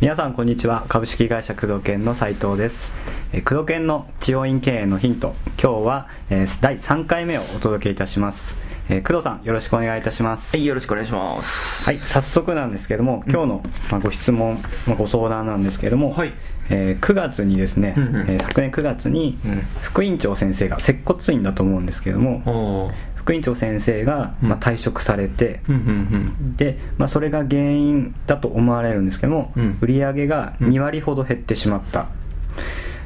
皆さんこんにちは。株式会社工藤研の斉藤です。えー工藤研の治療院経営のヒント。今日は、えー第3回目をお届けいたします、えー工藤さんよろしくお願いいたします。はい、よろしくお願いします。はい早速なんですけども今日の、まあ、ご質問、まあ、ご相談なんですけども、はいえー9月にですね、うんうん。えー昨年9月にうん。副院長先生が接骨院だと思うんですけどもおー。副院長先生が、うん。まあ、退職されて、うんうんで、まあ、それが原因だと思われるんですけども、うん。売上が2割ほど減ってしまった、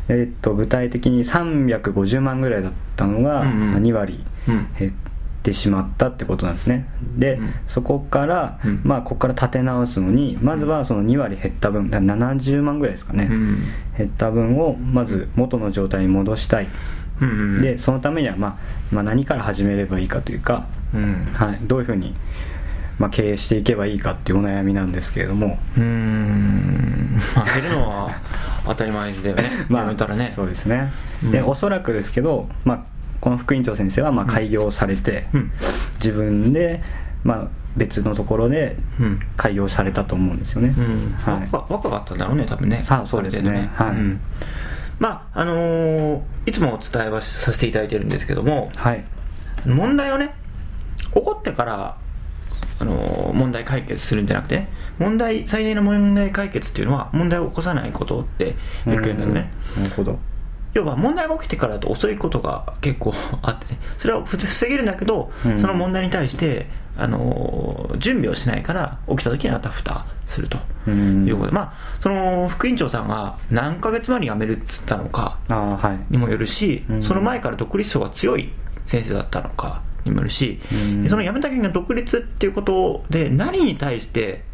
えっと具体的に350万ぐらいだったのが、うんうん。まあ2割うん。減ってしまったってことなんですね。で、うん。そこから、うん。まあここから立て直すのにまずはその2割減った分だから70万ぐらいですかね、うん。減った分をまず元の状態に戻したい、でそのためには、まあ、まあ何から始めればいいかというか、うん。はい、どういうふうに、まあ、経営していけばいいかっていうお悩みなんですけれども。うーん。まあ減るのは当たり前だよね。まあやめたらね。そうですね、うん。でおそらくですけど、まあ、この副院長先生はまあ開業されて、うん。自分で、まあ、別のところでうん。開業されたと思うんですよね、うん。はい。若若かったんだろうね多分ねさあそうですね。はい。まああのーいつもお伝えはさせていただいてるんですけどもはい。問題をね起こってからあのー問題解決するんじゃなくて問題最大の問題解決っていうのは問題を起こさないことってよく言うんだけどねうん。なるほど要は問題が起きてからだと遅いことが結構あってねそれは防げるんだけど、うん。その問題に対してあのー準備をしないから起きた時にあたふたすると。うん。いうこと。で、まあその副院長さんが何ヶ月前に辞めるっつったのかにもよるし、うん。その前から独立心が強い先生だったのかにもよるし、うん。その辞めた原因が独立っていうことで何に対して、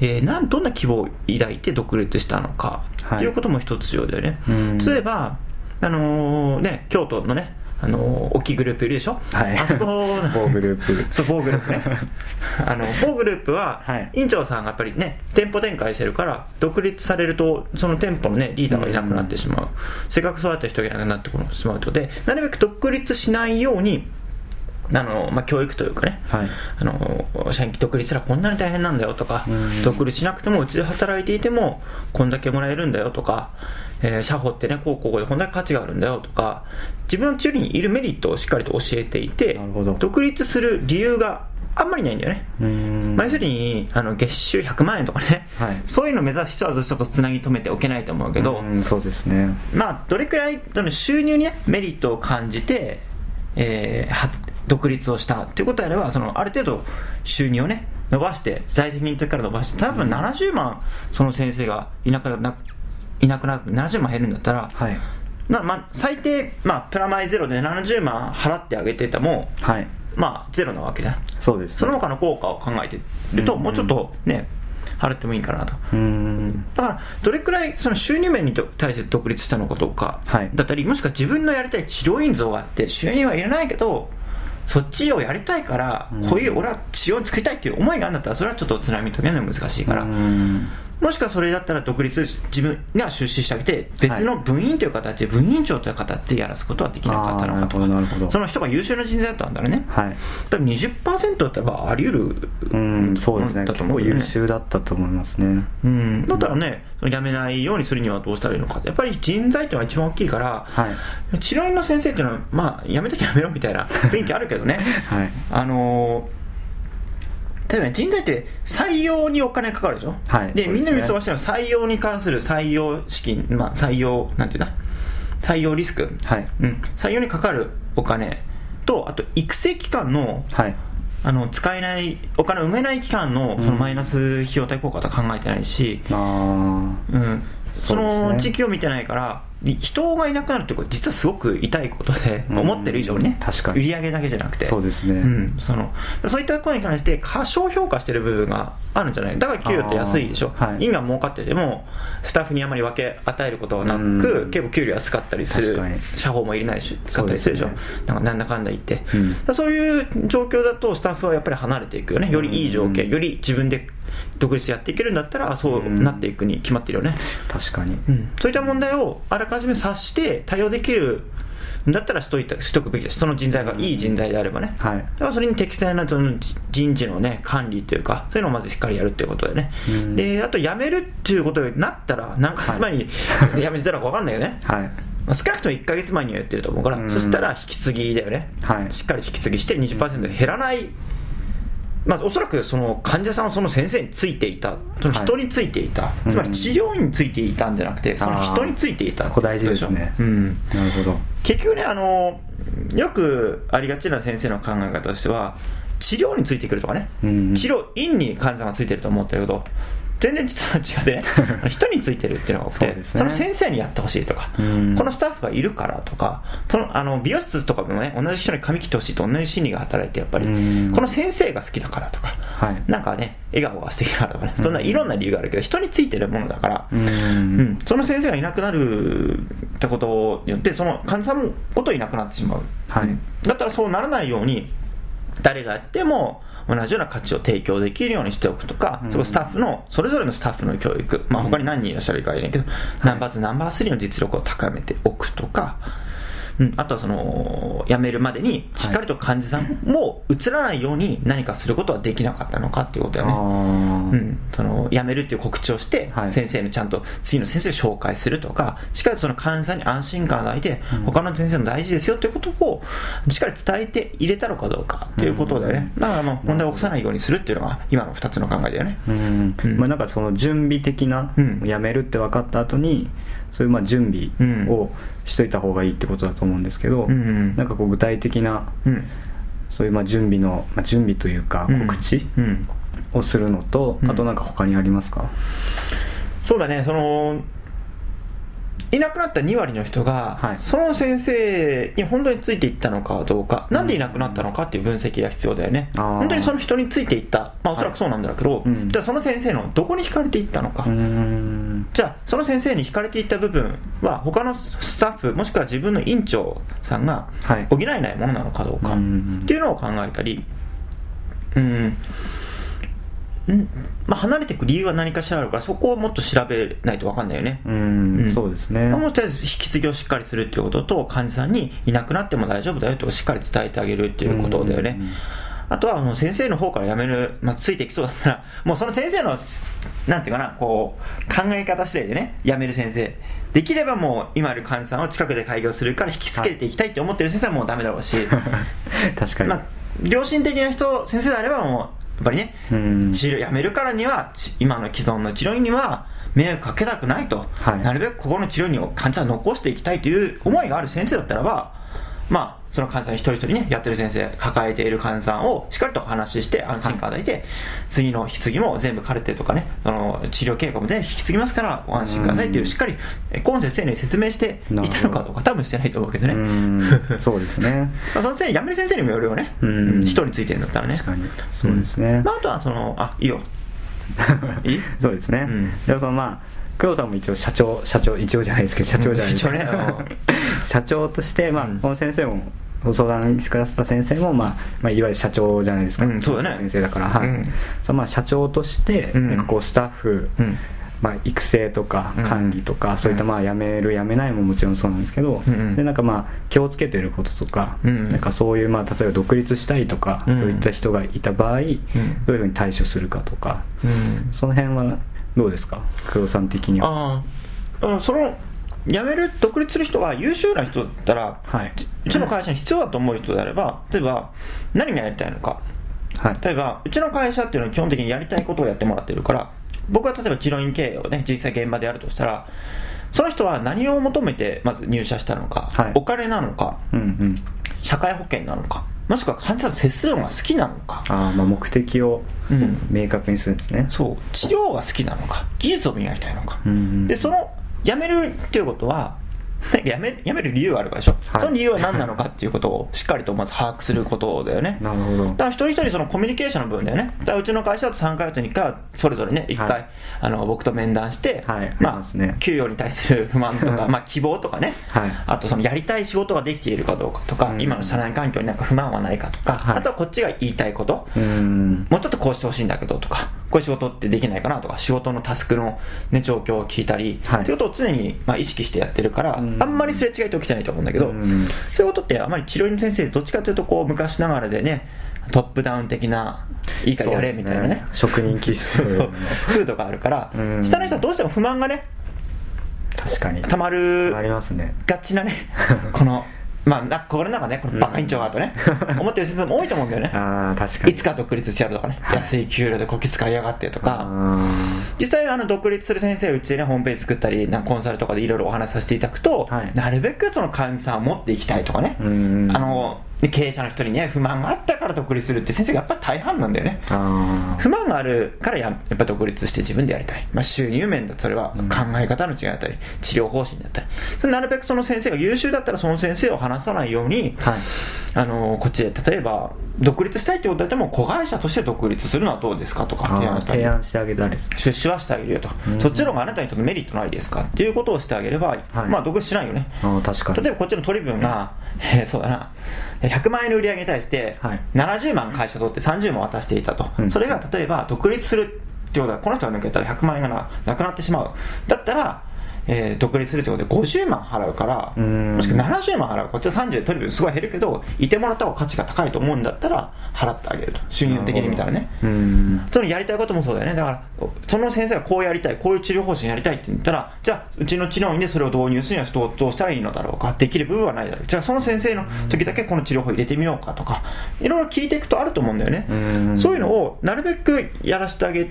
えーなんどんな希望を抱いて独立したのかはいっていうことも一つ重要だよね、うん。例えば、あのーね、京都のね、あのー大きいグループいるでしょ、はい。あそこ某グループ。そう某グループね。あの某グループは、はい。院長さんがやっぱりね店舗展開してるから独立されるとその店舗のねリーダーがいなくなってしまう、せっかく育った人がいなくなってしまうと。でなるべく独立しないようにあの、まあ、教育というかね、はい。あの社員独立したらこんなに大変なんだよとか、うん。独立しなくてもうちで働いていてもこんだけもらえるんだよとか、えー社保ってねこうこうでこんだけ価値があるんだよとか自分の中にいるメリットをしっかりと教えていて独立する理由があんまりないんだよね、うんまあ、要するにあの月収100万円とかね、はいそういうのを目指す人はちょっとつなぎ止めておけないと思うけど、うんそうですねまあ、どれくらい収入に、ね、メリットを感じて、えーは独立をしたっていうことであればそのある程度収入をね伸ばして在籍の時から伸ばして多分70万その先生がいなくないなくなって70万減るんだったら、はい。なまあ、最低、まあ、プラマイゼロで70万払ってあげてても、はい。まあ、ゼロなわけじゃん。そうですね。その他の効果を考えてると、うん。もうちょっとね払ってもいいかなと。うん。だからどれくらいその収入面に対して独立したのかどうか、はい。だったりもしくは自分のやりたい治療院像があって収入はいらないけどそっちをやりたいから、うん。こういう俺は治療を作りたいっていう思いがあるんだったらそれはちょっと津波とけるのは難しいから、うんもしくはそれだったら独立自分が出資してあげて別の分院という形で分院長という形でやらすことはできなかったのかとかその人が優秀な人材だったんだろうね。はい。多分20%だったらあり得るうんそうですね。だと思うね。優秀だったと思いますね。うん、だったらね、辞めないようにするにはどうしたらいいのか。やっぱり人材っていうのが一番大きいから、はい。治療院の先生っていうのは、まあ、辞めときゃ辞めろみたいな雰囲気あるけどね、はい。あのー例えばね人材って採用にお金かかるでしょ、ではい。ですね。みんな見過ごしてるのは採用に関する採用資金、まあ、採用、なんていうんだ、採用リスク、はい。うん、採用にかかるお金。と、あと育成期間のはい。あの使えない、お金を埋めない期間のそのマイナス費用対効果とは考えてないし、あうん、そそうですね。の地域を見てないから、人がいなくなるってことは実はすごく痛いことで、うん。思ってる以上にね確かに。売り上げだけじゃなくて。そうですね。うん、そのそういったことに関して過小評価してる部分があるんじゃない？だから給料って安いでしょ、はい。今儲かっててもスタッフにあまり分け与えることはなく、うん。結構給料安かったりする社保も入れないしかったりするでしょ。ね。なんかなんだかんだ言って、そういう状況だとスタッフはやっぱり離れていくよね。よりいい条件、うん。より自分で独立やっていけるんだったらそうなっていくに決まってるよね、確かに。うん、そういった問題をあらかじめ察して対応できるだったらしといたしとくべきです。その人材がいい人材であればね、はい。だからそれに適正なそのじ人事の、ね、管理というか、そういうのをまずしっかりやるっていうことでね、うん。であと辞めるっていうことになったら、何ヶ月前に辞めてたのか分かんないよね、はい。まあ少なくとも1ヶ月前には言ってると思うから、うん。そしたら引き継ぎだよね、はい。しっかり引き継ぎして20%減らない。まあ、おそらくその患者さんはその先生についていた、その人についていた、いつまり治療院についていたんじゃなくて、その人についていたそこ大事ですね。うん、なるほど。結局ねあのよくありがちな先生の考え方としては治療についてくるとかね、うん。治療院に患者さんがついてると思ってるけど全然実は違ってね。人についてるっていうのが多くてね。の先生にやってほしいとか、うん。このスタッフがいるからとかそのあの美容室とかでもね同じ人に髪切ってほしいと同じ心理が働いてやっぱり。うん。この先生が好きだからとかはい。なんかね笑顔が素敵だからとかねそんないろんな理由があるけど人についてるものだから、うん。うん、その先生がいなくなるってことによってその患者さんごといなくなってしまう、はい。うん。だったらそうならないように誰がやっても同じような価値を提供できるようにしておくとか、うん。そこスタッフのそれぞれのスタッフの教育、まあ、他に何人いらっしゃるかいないけど、ナンバー2ナンバー3の実力を高めておくとか、うん、あとはその辞めるまでにしっかりと患者さんも移らないように何かすることはできなかったのかっていうことだよね。うん、その辞めるっていう告知をして、はい。先生のちゃんと次の先生を紹介するとかしっかりとその患者さんに安心感を与えて、うん。他の先生も大事ですよっていうことをしっかり伝えて入れたのかどうかっていうことだよね、だからもう問題を起こさないようにするっていうのが今の2つの考えだよね。うん。うん。まあ、なんかその準備的な、うん。やめるって分かった後にそういうまあ準備をしといた方がいいってことだと思うんですけど、うんうん。なんかこう具体的なうん。そういうまあ準備の、まあ、準備というかうん。告知うん。をするのと、うん。あとなんか他にありますか、そうだね。そのいなくなった2割の人が、はい。その先生に本当についていったのかどうか、なんでいなくなったのかっていう分析が必要だよね、あー。本当にその人についていった、まあ、おそらくそうなんだろうけど、はいうん。じゃあその先生のどこに惹かれていったのか、うーん。じゃあその先生に惹かれていった部分は、他のスタッフ、もしくは自分の院長さんがはい。補えないものなのかどうか、うん。っていうのを考えたり、うん、うんまあ、離れていく理由は何かしらあるから、そこをもっと調べないと分かんないよね。うーんうん。そうですね。まあもうとりあえず引き継ぎをしっかりするっていうことと、患者さんにいなくなっても大丈夫だよとしっかり伝えてあげるっていうことだよね。うんあとはもう先生の方から辞める、まあ、ついてきそうだったら、もうその先生の、なんていうかな、こう、考え方次第でね、辞める先生。できればもう今ある患者さんを近くで開業するから引きつけていきたいって思ってる先生はもうダメだろうし、確かに、まあ、良心的な人、先生であればもう、やっぱりね、うん。治療辞めるからにはち今の既存の治療院には迷惑かけたくないと、はい。なるべくここの治療院を患者は残していきたいという思いがある先生だったらばまあその患者さん一人一人ねやってる先生抱えている患者さんをしっかりと話して安心感を与えて、次の引き継ぎも全部カルテとかねその治療計画も全部引き継ぎますからご安心くださいっていうしっかりえコン先生に説明していたのかどうか多分してないと思うけどね、うそうですね。まあ、その先生辞める先生にもよるよね、うん。人についてるんだったらね。確かに。そうですね、まあ、あとはそのあいいよ。いい？そうですね、うん。でもそのまあ工藤さんも一応社長社長一応じゃないですけど社長じゃないですけど、一応ね。社長として、まあうん。この先生もご相談してくださった先生も、まあまあ、いわゆる社長じゃないですか、うんそうだね。先生だから、はいうん。そのまあ社長として、うん。なんかこうスタッフ、うん。まあ、育成とかうん。管理とか、そういったまあ辞める辞めないももちろんそうなんですけど、うんうん。でなんかまあ気をつけてることとか、うん。なんかそういうまあ例えば独立したいとか、うん。そういった人がいた場合、どういうふうに対処するかとか、うん。その辺はどうですか？工藤さん的には。あああその辞める独立する人が優秀な人だったら、はい、うちの会社に必要だと思う人であれば例えば何がやりたいのか。はい。例えばうちの会社っていうのは基本的にやりたいことをやってもらってるから僕は例えば治療院経営をね実際現場でやるとしたらその人は何を求めてまず入社したのか、はい。お金なのかうんうん。社会保険なのかもしくは患者と接するのが好きなのか。あーまあ目的をうん。明確にするんですね、そう。治療が好きなのか技術を磨きたいのか、うんうん。でその辞めるっていうことはなんか辞め辞める理由があるからでしょ、はい。その理由は何なのかっていうことをしっかりとまず把握することだよね。なるほど。だから一人一人そのコミュニケーションの部分だよね。だうちの会社だと3ヶ月に1回はそれぞれね、1回、はい。あの僕と面談して、はい。まあ、給与に対する不満とか、まあ希望とかね、はい。あとそのやりたい仕事ができているかどうかとか、うん。今の社内環境になんか不満はないかとか、はい。あとはこっちが言いたいこと、うん。もうちょっとこうしてほしいんだけどとか、ここういう仕事ってできないかなとか仕事のタスクの、ね、状況を聞いたり、はい。っていうことを常に、まあ、意識してやってるから、うん。あんまりすれ違いって起きてないと思うんだけど、うん。そういうことってあまり治療院先生どっちかというとこう昔ながらでねトップダウン的ないいからやれみたいなね。職人気質。そうそう。風土があるから、うん。下の人はどうしても不満がね確かに。たまるありますね。がちなねこのまあなこれなんかねこのバカ院長がとね、思ってる先生も多いと思うんだよね。ああ確かに。いつか独立してやるとかね、はい。安い給料でこき使いやがってとか、あ実際あの独立する先生うちでねホームページ作ったりなんかコンサルとかでいろいろお話しさせていただくと、はい。なるべくその患者さんを持っていきたいとかね、あの経営者の人にね不満があったから独立するって先生がやっぱり大半なんだよね。あ不満があるからややっぱり独立して自分でやりたい、まあ、収入面だとそれはうん。考え方の違いだったり治療方針だったり。なるべくその先生が優秀だったらその先生を話さないようにはい。あのこっちで例えば独立したいってことだっても子会社として独立するのはどうですかとか提案したり。提案してあげたり。です出資はしてあげるよと、うん。そっちの方があなたにとってメリットないですかっていうことをしてあげれば、まあ独立しないよね。確かに。例えばこっちの取り分が、えーそうだな。100万円の売り上げに対してはい。70万会社取って30万渡していたと、うん。それが例えば独立するってことはこの人が抜けたら100万円がななくなってしまう。だったらえー独立するってことで50万払うからうん。もしくは70万払うこっちは30で取り分すごい減るけどいてもらった方が価値が高いと思うんだったら払ってあげると。収入的に見たらね。うん。そのやりたいこともそうだよね。だからその先生がこうやりたいこういう治療方針やりたいって言ったらじゃあうちの治療院でそれを導入するにはどうどうしたらいいのだろうかできる部分はないだろう。じゃあその先生の時だけこの治療法入れてみようかとかいろいろ聞いていくとあると思うんだよね。うん。そういうのをなるべくやらせてあげて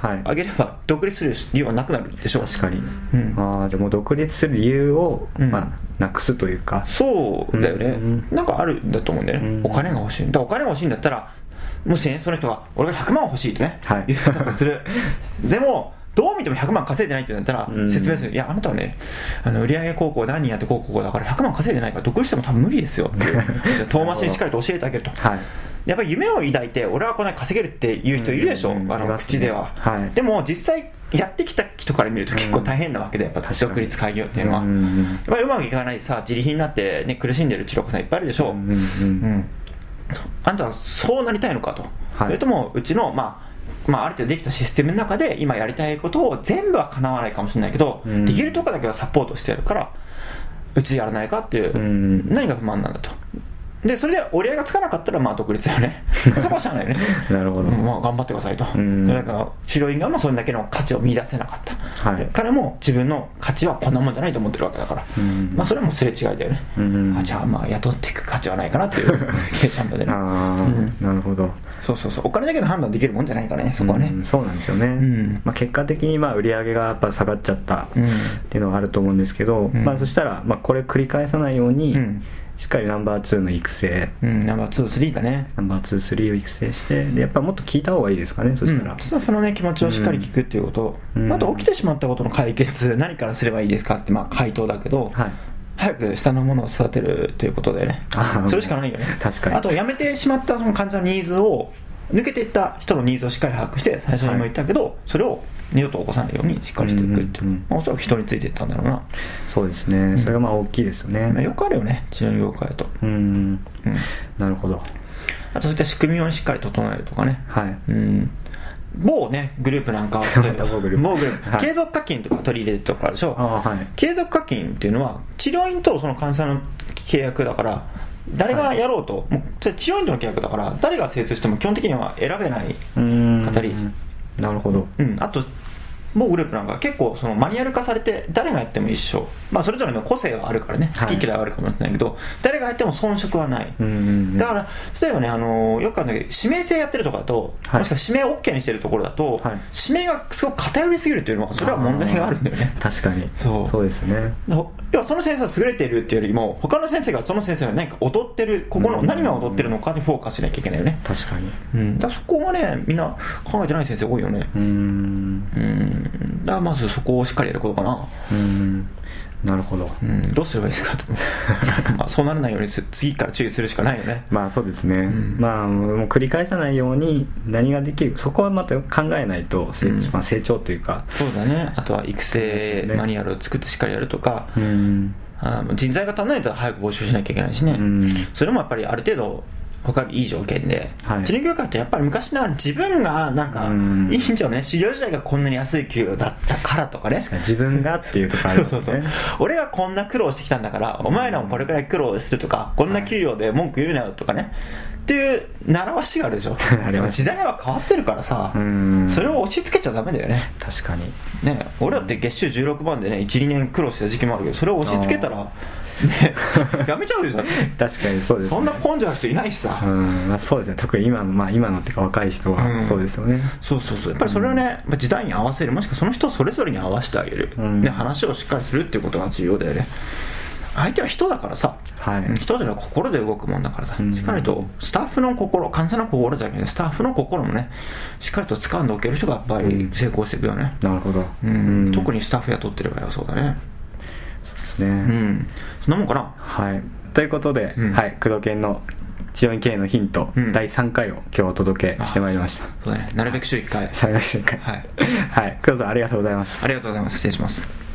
はい。あげれば独立する理由はなくなるでしょう。確かに、うん。ああじゃあもう独立する理由を、うん。まあ、なくすというか。そうだよね、うん。なんかあるんだと思うんだよね、うん。お金が欲しい。だからお金が欲しいんだったらもしねその人が俺が100万欲しいとね、はい。言ったとする。でもどう見ても100万稼いでないって言うんだったらうん。説明する、いやあなたはねあの売上高校何人やって高校だから100万稼いでないから独立しても多分無理ですよって遠回しにしっかりと教えてあげると。はい。やっぱり夢を抱いて俺はこんなに稼げるっていう人いるでしょ、あのうんいますね。口では、はい。でも実際やってきた人から見ると結構大変なわけでやっぱ独立開業っていうのは、うんやっぱりうまくいかないさ自利品になって、ね、苦しんでる治療家さんいっぱいいるでしょ。う、うんうん。うん。あんたはそうなりたいのかと、はい。それともうちの、まあまあ、ある程度できたシステムの中で今やりたいことを全部は叶わないかもしれないけど、うん。できるとこだけはサポートしてやるからうちでやらないかっていう、うん。何が不満なんだとでそれで折り合いがつかなかったらまあ独立だよね。そこはしゃあないよね。なるほど、うんまあ、頑張ってくださいと、うん。でなんか治療院側もそれだけの価値を見出せなかった、はい。で彼も自分の価値はこんなもんじゃないと思ってるわけだから、うん。まあ、それはもうすれ違いだよね、うん。あじゃあまあ雇っていく価値はないかなっていう経営者なんだよね。ああ、うん。なるほど。そうそうそう。お金だけで判断できるもんじゃないからねそこはね。うん。そうなんですよね、ん。まあ、結果的にまあ売り上げがやっぱ下がっちゃったうんっていうのがあると思うんですけど、うん。まあ、そしたらまあこれ繰り返さないように、うんしっかりナンバー2の育成。うんナンバー23だね。ナンバー23を育成してでやっぱもっと聞いた方がいいですかねそしたら、うん、スタッフの、ね、気持ちをしっかり聞くっていうこと、うん。あと起きてしまったことの解決何からすればいいですかってまあ回答だけど、はい。早く下のものを育てるということでね。それしかないよね。確かに。あと辞めてしまったその患者のニーズを抜けていった人のニーズをしっかり把握して最初にも言ったけど、それを二度と起こさないようにしっかりしていくっていう、うんうんうん。まあ、おそらく人についていったんだろうな、そうですね。それがまあ大きいですよね。まあ、よくあるよね。治療業界だと、うんうん、なるほど。あとそういった仕組みをしっかり整えるとかね。はい。うん。某ねグループなんかは例えば 某グループ。某グループ。はい。継続課金とか取り入れるとこあるでしょ。ああはい。継続課金っていうのは治療院とその患者さんの契約だから誰がやろうと、もうそれ治療院との契約だから誰が精通しても基本的には選べない、うん。語りなるほど。うん、あと某グループなんかは結構そのマニュアル化されて誰がやっても一緒、まあ、それぞれの個性はあるからね。はい。好き嫌いはあるかもしれないけど、誰がやっても遜色はない、うんだから例えばね、あのよくあるんだけど指名制やってるとかだと、はい。もしくは指名 OK にしてるところだと、はい。指名がすごく偏りすぎるっていうのはそれは問題があるんだよね。確かに。そう。そうですね。ほ要はその先生は優れているっていうよりも他の先生がその先生が何か劣ってるここのうん。何が劣ってるのかにフォーカスしなきゃいけないよね、確かに。うん、だそこがねみんな考えてない先生多いよね。うーんうん。だからまずそこをしっかりやることかな、うーん。なるほど。うん、どうすればいいですかと。まあそうならないようにす次から注意するしかないよね。まあそうですね、ん。まあもう繰り返さないように何ができるそこはまた考えないと成,、うん。まあ、成長というか。そうだね。あとは育成マニュアルを作ってしっかりやるとか、うん。あの人材が足らないと早く募集しなきゃいけないしね、うん。それもやっぱりある程度他にいい条件で、はい。治療業界ってやっぱり昔ながら自分がなんかうん。院長ね修行時代がこんなに安い給料だったからとかね。自分がっていうところありそうそうますねそう。俺がこんな苦労してきたんだから、お前らもこれくらい苦労するとかこんな給料で文句言うなよとかねっていう習わしがあるでしょ。でも時代は変わってるからさうん。それを押し付けちゃダメだよね。確かに。ね俺だって月収16万でね12年苦労した時期もあるけどそれを押し付けたらね やめちゃうでしょ確かにそうです、ね、そんな根性な人いないしさ、うん。まあ、そうですね。特に今の、まあ、今のっていうか若い人はうん。そうですよね、そうそうそう。やっぱりそれをね、やっぱ時代に合わせる。もしくはその人それぞれに合わせてあげる、うん。で話をしっかりするっていうことが重要だよね相手は人だからさ、はい。うん人というのは心で動くもんだからさ、うん。しっかりとスタッフの心簡単な心じゃなくてスタッフの心もねしっかりと掴んでおける人がやっぱり成功していくよね、なるほど、うん。特ににスタッフ雇ってればよそうだね。ですね、うん。そんなもんかな。はい。ということで、うん。はい。工藤研の治療院経営のヒント、うん。第3回を今日お届けしてまいりました。そうだね。なるべく週1回。最後の瞬間はい。はい。工藤さんありがとうございましたありがとうございます。失礼します